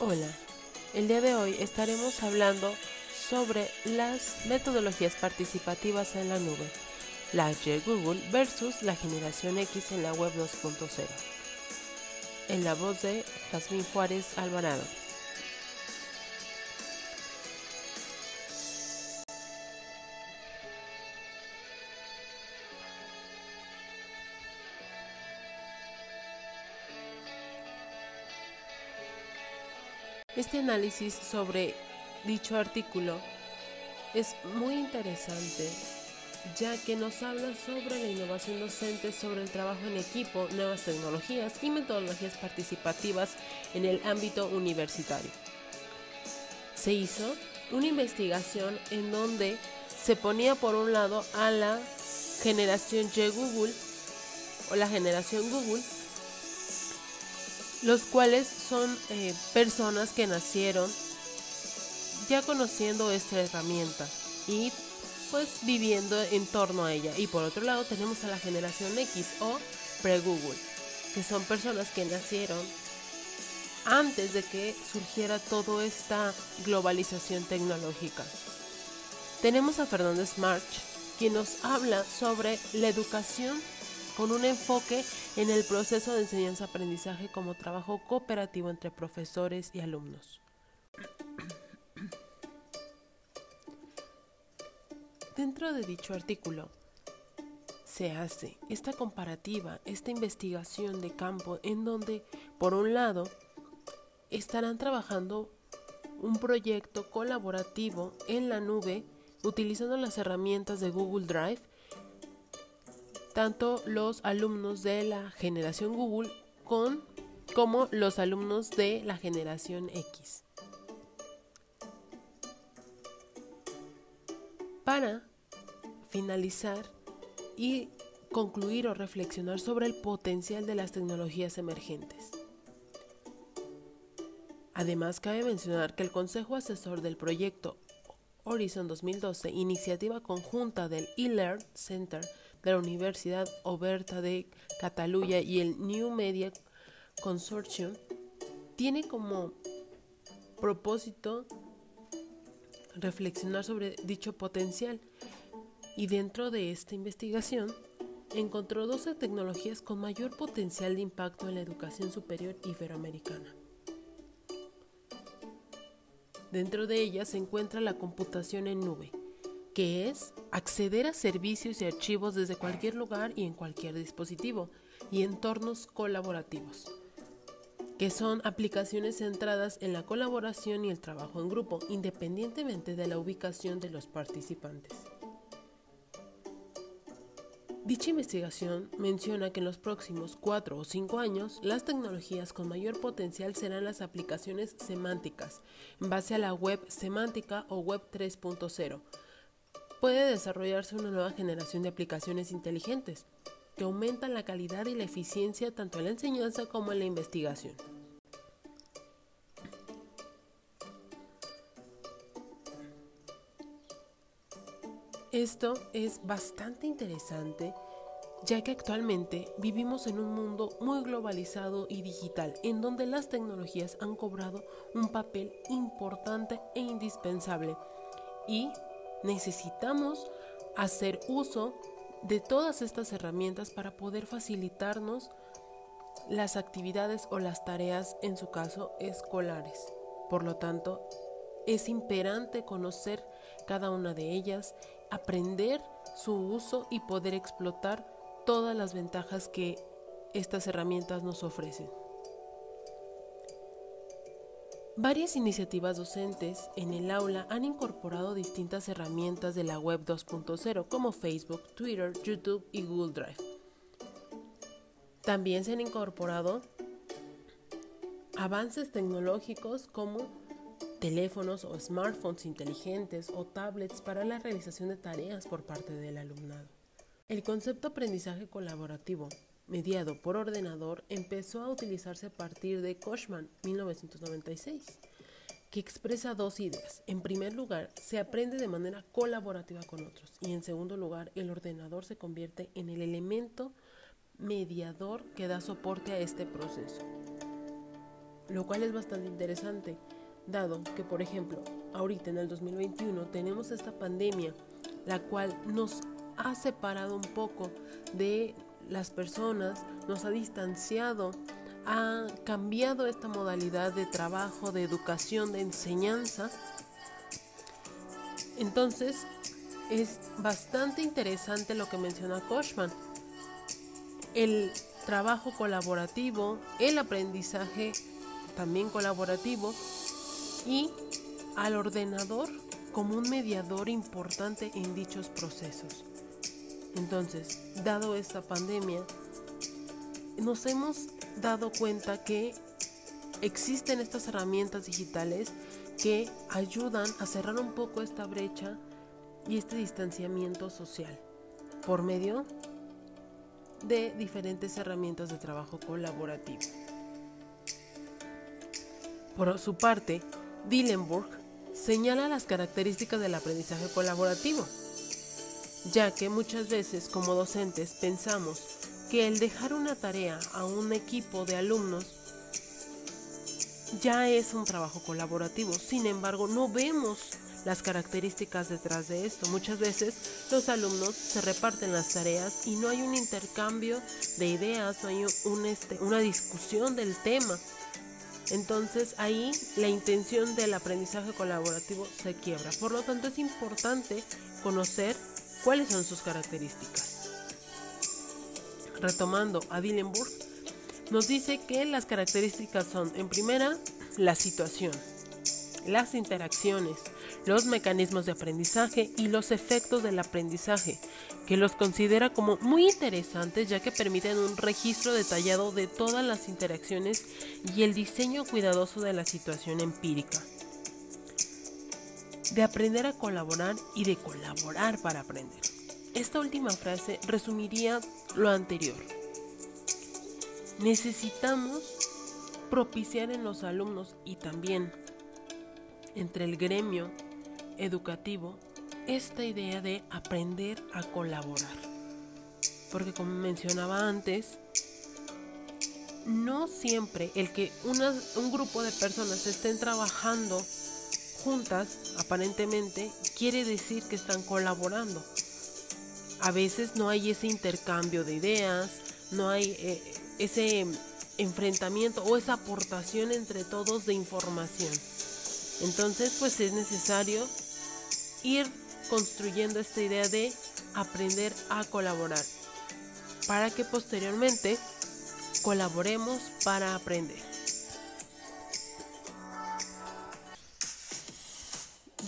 Hola, el día de hoy estaremos hablando sobre las metodologías participativas en la nube, la de Google versus la generación X en la web 2.0. En la voz de Jasmine Juárez Alvarado. Este análisis sobre dicho artículo es muy interesante ya que nos habla sobre la innovación docente, sobre el trabajo en equipo, nuevas tecnologías y metodologías participativas en el ámbito universitario. Se hizo una investigación en donde se ponía por un lado a la generación Y Google o la generación Google los cuales son eh, personas que nacieron ya conociendo esta herramienta y pues viviendo en torno a ella. Y por otro lado tenemos a la generación X o pre-Google, que son personas que nacieron antes de que surgiera toda esta globalización tecnológica. Tenemos a Fernández March, quien nos habla sobre la educación con un enfoque en el proceso de enseñanza-aprendizaje como trabajo cooperativo entre profesores y alumnos. Dentro de dicho artículo se hace esta comparativa, esta investigación de campo en donde, por un lado, estarán trabajando un proyecto colaborativo en la nube utilizando las herramientas de Google Drive tanto los alumnos de la generación Google con, como los alumnos de la generación X. Para finalizar y concluir o reflexionar sobre el potencial de las tecnologías emergentes. Además, cabe mencionar que el Consejo Asesor del proyecto Horizon 2012, iniciativa conjunta del eLearn Center la Universidad Oberta de Cataluña y el New Media Consortium, tiene como propósito reflexionar sobre dicho potencial y dentro de esta investigación encontró 12 tecnologías con mayor potencial de impacto en la educación superior iberoamericana. Dentro de ellas se encuentra la computación en nube, que es acceder a servicios y archivos desde cualquier lugar y en cualquier dispositivo, y entornos colaborativos, que son aplicaciones centradas en la colaboración y el trabajo en grupo, independientemente de la ubicación de los participantes. Dicha investigación menciona que en los próximos 4 o 5 años las tecnologías con mayor potencial serán las aplicaciones semánticas, en base a la web semántica o web 3.0. Puede desarrollarse una nueva generación de aplicaciones inteligentes que aumentan la calidad y la eficiencia tanto en la enseñanza como en la investigación. Esto es bastante interesante ya que actualmente vivimos en un mundo muy globalizado y digital, en donde las tecnologías han cobrado un papel importante e indispensable y necesitamos hacer uso de todas estas herramientas para poder facilitarnos las actividades o las tareas, en su caso, escolares. Por lo tanto, es imperante conocer cada una de ellas, aprender su uso y poder explotar todas las ventajas que estas herramientas nos ofrecen. Varias iniciativas docentes en el aula han incorporado distintas herramientas de la web 2.0 como Facebook, Twitter, YouTube y Google Drive. También se han incorporado avances tecnológicos como teléfonos o smartphones inteligentes o tablets para la realización de tareas por parte del alumnado. El concepto aprendizaje colaborativo, mediado por ordenador, empezó a utilizarse a partir de Kochman 1996, que expresa dos ideas. En primer lugar, se aprende de manera colaborativa con otros y en segundo lugar, el ordenador se convierte en el elemento mediador que da soporte a este proceso. lo cual es bastante interesante, dado que, por ejemplo, ahorita en el 2021 tenemos esta pandemia, la cual nos ha separado un poco de las personas, nos ha distanciado, ha cambiado esta modalidad de trabajo, de educación, de enseñanza. Entonces, es bastante interesante lo que menciona Koshman. El trabajo colaborativo, el aprendizaje también colaborativo y al ordenador como un mediador importante en dichos procesos. Entonces, dado esta pandemia, nos hemos dado cuenta que existen estas herramientas digitales que ayudan a cerrar un poco esta brecha y este distanciamiento social por medio de diferentes herramientas de trabajo colaborativo. Por su parte, Dillenburg señala las características del aprendizaje colaborativo ya que muchas veces como docentes pensamos que el dejar una tarea a un equipo de alumnos ya es un trabajo colaborativo. Sin embargo, no vemos las características detrás de esto. Muchas veces los alumnos se reparten las tareas y no hay un intercambio de ideas, no hay este, una discusión del tema. Entonces ahí la intención del aprendizaje colaborativo se quiebra. Por lo tanto es importante conocer ¿Cuáles son sus características? Retomando a Dillenburg, nos dice que las características son, en primera, la situación, las interacciones, los mecanismos de aprendizaje y los efectos del aprendizaje, que los considera como muy interesantes ya que permiten un registro detallado de todas las interacciones y el diseño cuidadoso de la situación empírica de aprender a colaborar y de colaborar para aprender. Esta última frase resumiría lo anterior. Necesitamos propiciar en los alumnos y también entre el gremio educativo esta idea de aprender a colaborar. Porque como mencionaba antes, no siempre el que un grupo de personas estén trabajando juntas, aparentemente, quiere decir que están colaborando. A veces no hay ese intercambio de ideas, no hay eh, ese enfrentamiento o esa aportación entre todos de información. Entonces, pues es necesario ir construyendo esta idea de aprender a colaborar para que posteriormente colaboremos para aprender.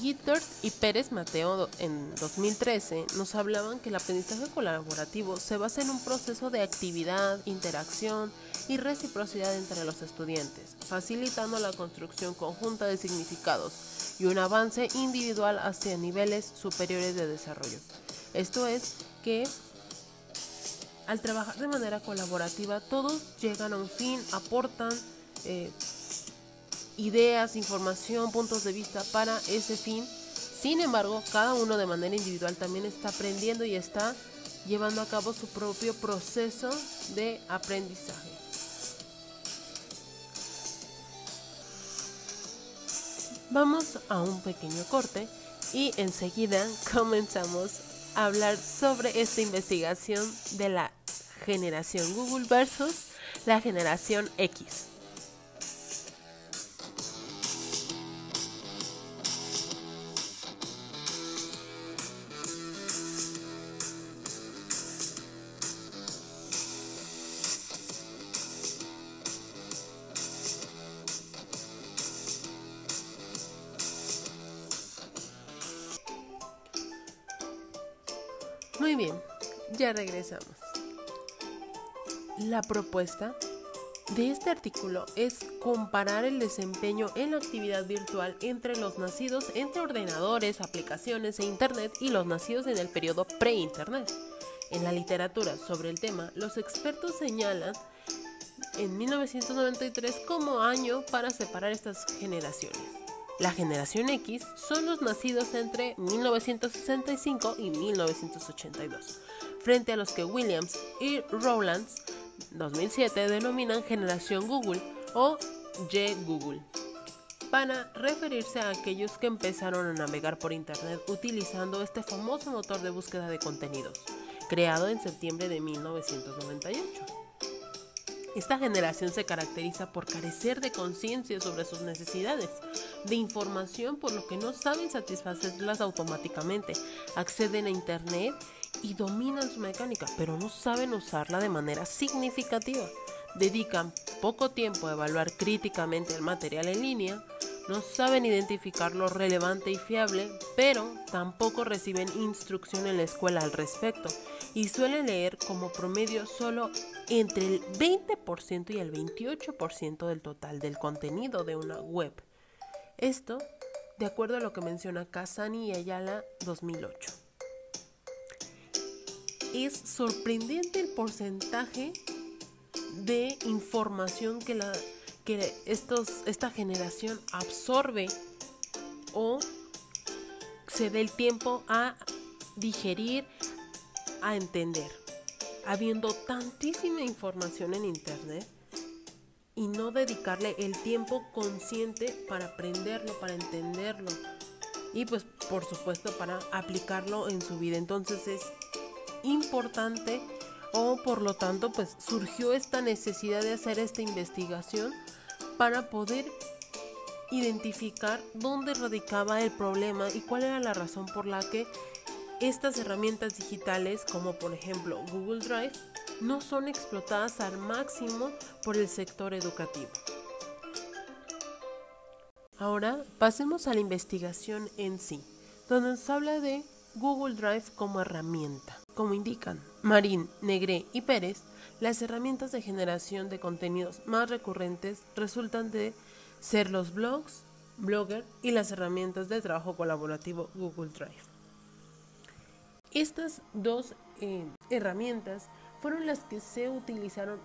Gittert y Pérez Mateo en 2013 nos hablaban que el aprendizaje colaborativo se basa en un proceso de actividad, interacción y reciprocidad entre los estudiantes, facilitando la construcción conjunta de significados y un avance individual hacia niveles superiores de desarrollo. Esto es que al trabajar de manera colaborativa todos llegan a un fin, aportan eh, ideas, información, puntos de vista para ese fin. Sin embargo, cada uno de manera individual también está aprendiendo y está llevando a cabo su propio proceso de aprendizaje. Vamos a un pequeño corte y enseguida comenzamos a hablar sobre esta investigación de la generación Google versus la generación X. Muy bien, ya regresamos. La propuesta de este artículo es comparar el desempeño en la actividad virtual entre los nacidos entre ordenadores, aplicaciones e Internet y los nacidos en el periodo pre-Internet. En la literatura sobre el tema, los expertos señalan en 1993 como año para separar estas generaciones. La generación X son los nacidos entre 1965 y 1982, frente a los que Williams y Rowlands 2007 denominan generación Google o Y Google para referirse a aquellos que empezaron a navegar por Internet utilizando este famoso motor de búsqueda de contenidos, creado en septiembre de 1998. Esta generación se caracteriza por carecer de conciencia sobre sus necesidades, de información por lo que no saben satisfacerlas automáticamente, acceden a Internet y dominan su mecánica, pero no saben usarla de manera significativa. Dedican poco tiempo a evaluar críticamente el material en línea, no saben identificar lo relevante y fiable, pero tampoco reciben instrucción en la escuela al respecto y suelen leer como promedio solo entre el 20% y el 28% del total del contenido de una web. Esto de acuerdo a lo que menciona Casani y Ayala 2008. Es sorprendente el porcentaje de información que la que estos, esta generación absorbe o se dé el tiempo a digerir, a entender. Habiendo tantísima información en Internet y no dedicarle el tiempo consciente para aprenderlo, para entenderlo y pues por supuesto para aplicarlo en su vida. Entonces es importante o por lo tanto pues surgió esta necesidad de hacer esta investigación para poder identificar dónde radicaba el problema y cuál era la razón por la que estas herramientas digitales como por ejemplo Google Drive no son explotadas al máximo por el sector educativo. Ahora pasemos a la investigación en sí, donde nos habla de Google Drive como herramienta. Como indican Marín, Negré y Pérez, las herramientas de generación de contenidos más recurrentes resultan de ser los blogs, Blogger y las herramientas de trabajo colaborativo Google Drive. Estas dos eh, herramientas fueron las que se utilizaron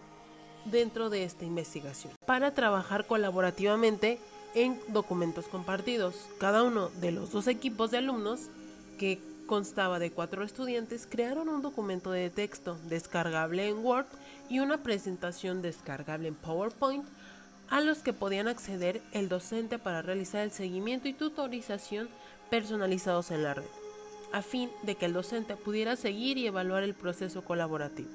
dentro de esta investigación para trabajar colaborativamente en documentos compartidos. Cada uno de los dos equipos de alumnos que constaba de cuatro estudiantes, crearon un documento de texto descargable en Word y una presentación descargable en PowerPoint a los que podían acceder el docente para realizar el seguimiento y tutorización personalizados en la red, a fin de que el docente pudiera seguir y evaluar el proceso colaborativo.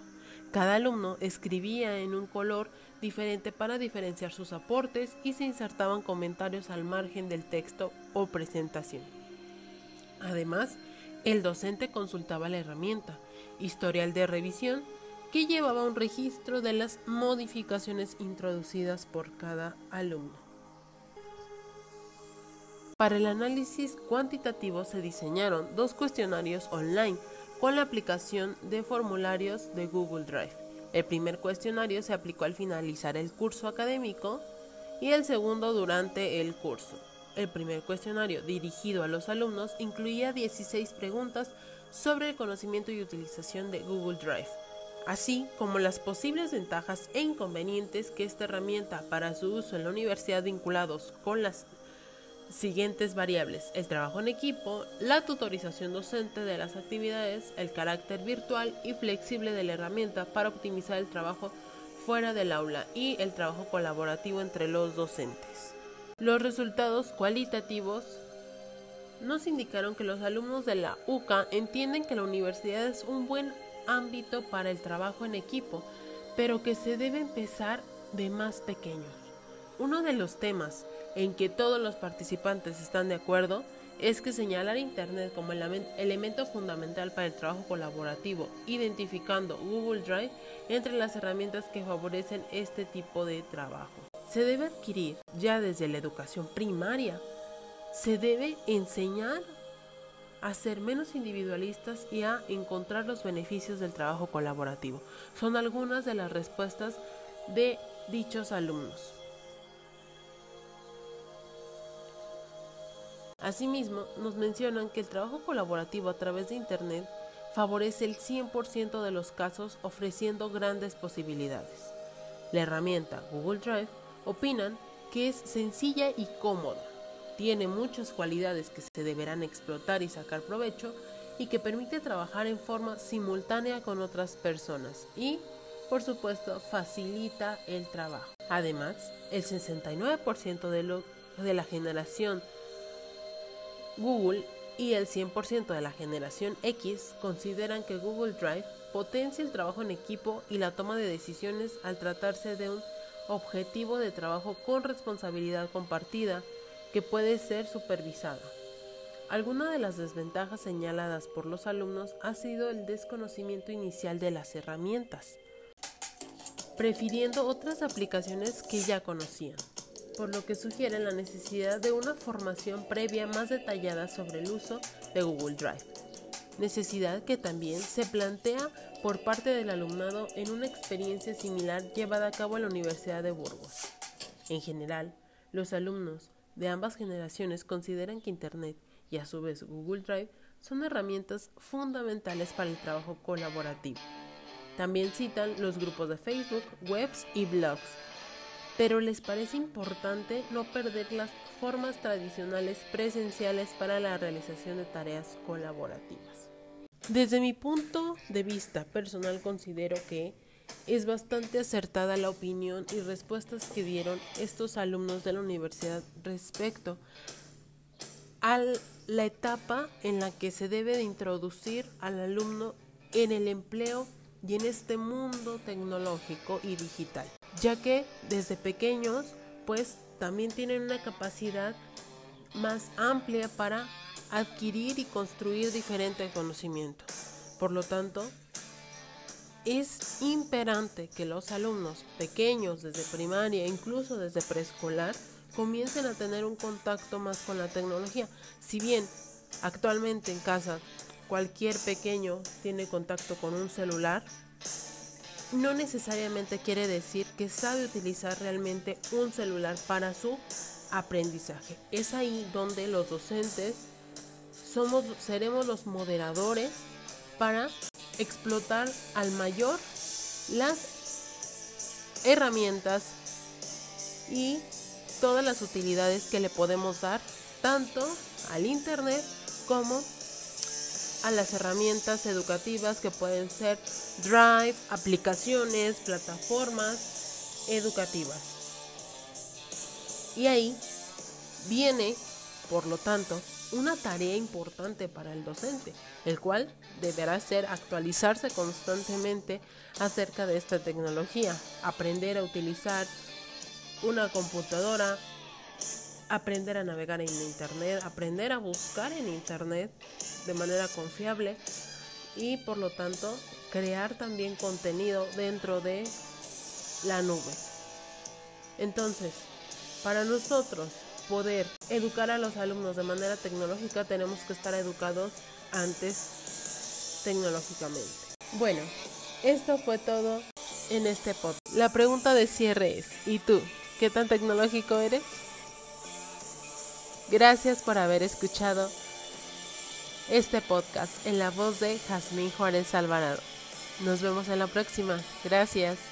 Cada alumno escribía en un color diferente para diferenciar sus aportes y se insertaban comentarios al margen del texto o presentación. Además, el docente consultaba la herramienta, historial de revisión, que llevaba un registro de las modificaciones introducidas por cada alumno. Para el análisis cuantitativo se diseñaron dos cuestionarios online con la aplicación de formularios de Google Drive. El primer cuestionario se aplicó al finalizar el curso académico y el segundo durante el curso. El primer cuestionario, dirigido a los alumnos, incluía 16 preguntas sobre el conocimiento y utilización de Google Drive, así como las posibles ventajas e inconvenientes que esta herramienta para su uso en la universidad vinculados con las siguientes variables, el trabajo en equipo, la tutorización docente de las actividades, el carácter virtual y flexible de la herramienta para optimizar el trabajo fuera del aula y el trabajo colaborativo entre los docentes. Los resultados cualitativos nos indicaron que los alumnos de la UCA entienden que la universidad es un buen ámbito para el trabajo en equipo, pero que se debe empezar de más pequeños. Uno de los temas en que todos los participantes están de acuerdo es que señalar Internet como el elemento fundamental para el trabajo colaborativo, identificando Google Drive entre las herramientas que favorecen este tipo de trabajo se debe adquirir ya desde la educación primaria. Se debe enseñar a ser menos individualistas y a encontrar los beneficios del trabajo colaborativo. Son algunas de las respuestas de dichos alumnos. Asimismo, nos mencionan que el trabajo colaborativo a través de Internet favorece el 100% de los casos ofreciendo grandes posibilidades. La herramienta Google Drive Opinan que es sencilla y cómoda, tiene muchas cualidades que se deberán explotar y sacar provecho y que permite trabajar en forma simultánea con otras personas y, por supuesto, facilita el trabajo. Además, el 69% de, de la generación Google y el 100% de la generación X consideran que Google Drive potencia el trabajo en equipo y la toma de decisiones al tratarse de un objetivo de trabajo con responsabilidad compartida que puede ser supervisada. Alguna de las desventajas señaladas por los alumnos ha sido el desconocimiento inicial de las herramientas, prefiriendo otras aplicaciones que ya conocían, por lo que sugiere la necesidad de una formación previa más detallada sobre el uso de Google Drive, necesidad que también se plantea por parte del alumnado en una experiencia similar llevada a cabo en la Universidad de Burgos. En general, los alumnos de ambas generaciones consideran que Internet y a su vez Google Drive son herramientas fundamentales para el trabajo colaborativo. También citan los grupos de Facebook, webs y blogs, pero les parece importante no perder las formas tradicionales presenciales para la realización de tareas colaborativas. Desde mi punto de vista personal considero que es bastante acertada la opinión y respuestas que dieron estos alumnos de la universidad respecto a la etapa en la que se debe de introducir al alumno en el empleo y en este mundo tecnológico y digital, ya que desde pequeños pues también tienen una capacidad más amplia para adquirir y construir diferente conocimiento. Por lo tanto, es imperante que los alumnos pequeños desde primaria, incluso desde preescolar, comiencen a tener un contacto más con la tecnología. Si bien actualmente en casa cualquier pequeño tiene contacto con un celular, no necesariamente quiere decir que sabe utilizar realmente un celular para su aprendizaje. Es ahí donde los docentes somos, seremos los moderadores para explotar al mayor las herramientas y todas las utilidades que le podemos dar tanto al Internet como a las herramientas educativas que pueden ser Drive, aplicaciones, plataformas educativas. Y ahí viene, por lo tanto, una tarea importante para el docente, el cual deberá ser actualizarse constantemente acerca de esta tecnología, aprender a utilizar una computadora, aprender a navegar en Internet, aprender a buscar en Internet de manera confiable y por lo tanto crear también contenido dentro de la nube. Entonces, para nosotros poder educar a los alumnos de manera tecnológica tenemos que estar educados antes tecnológicamente. Bueno, esto fue todo en este podcast. La pregunta de cierre es, ¿y tú? ¿Qué tan tecnológico eres? Gracias por haber escuchado este podcast en la voz de Jazmín Juárez Alvarado. Nos vemos en la próxima. Gracias.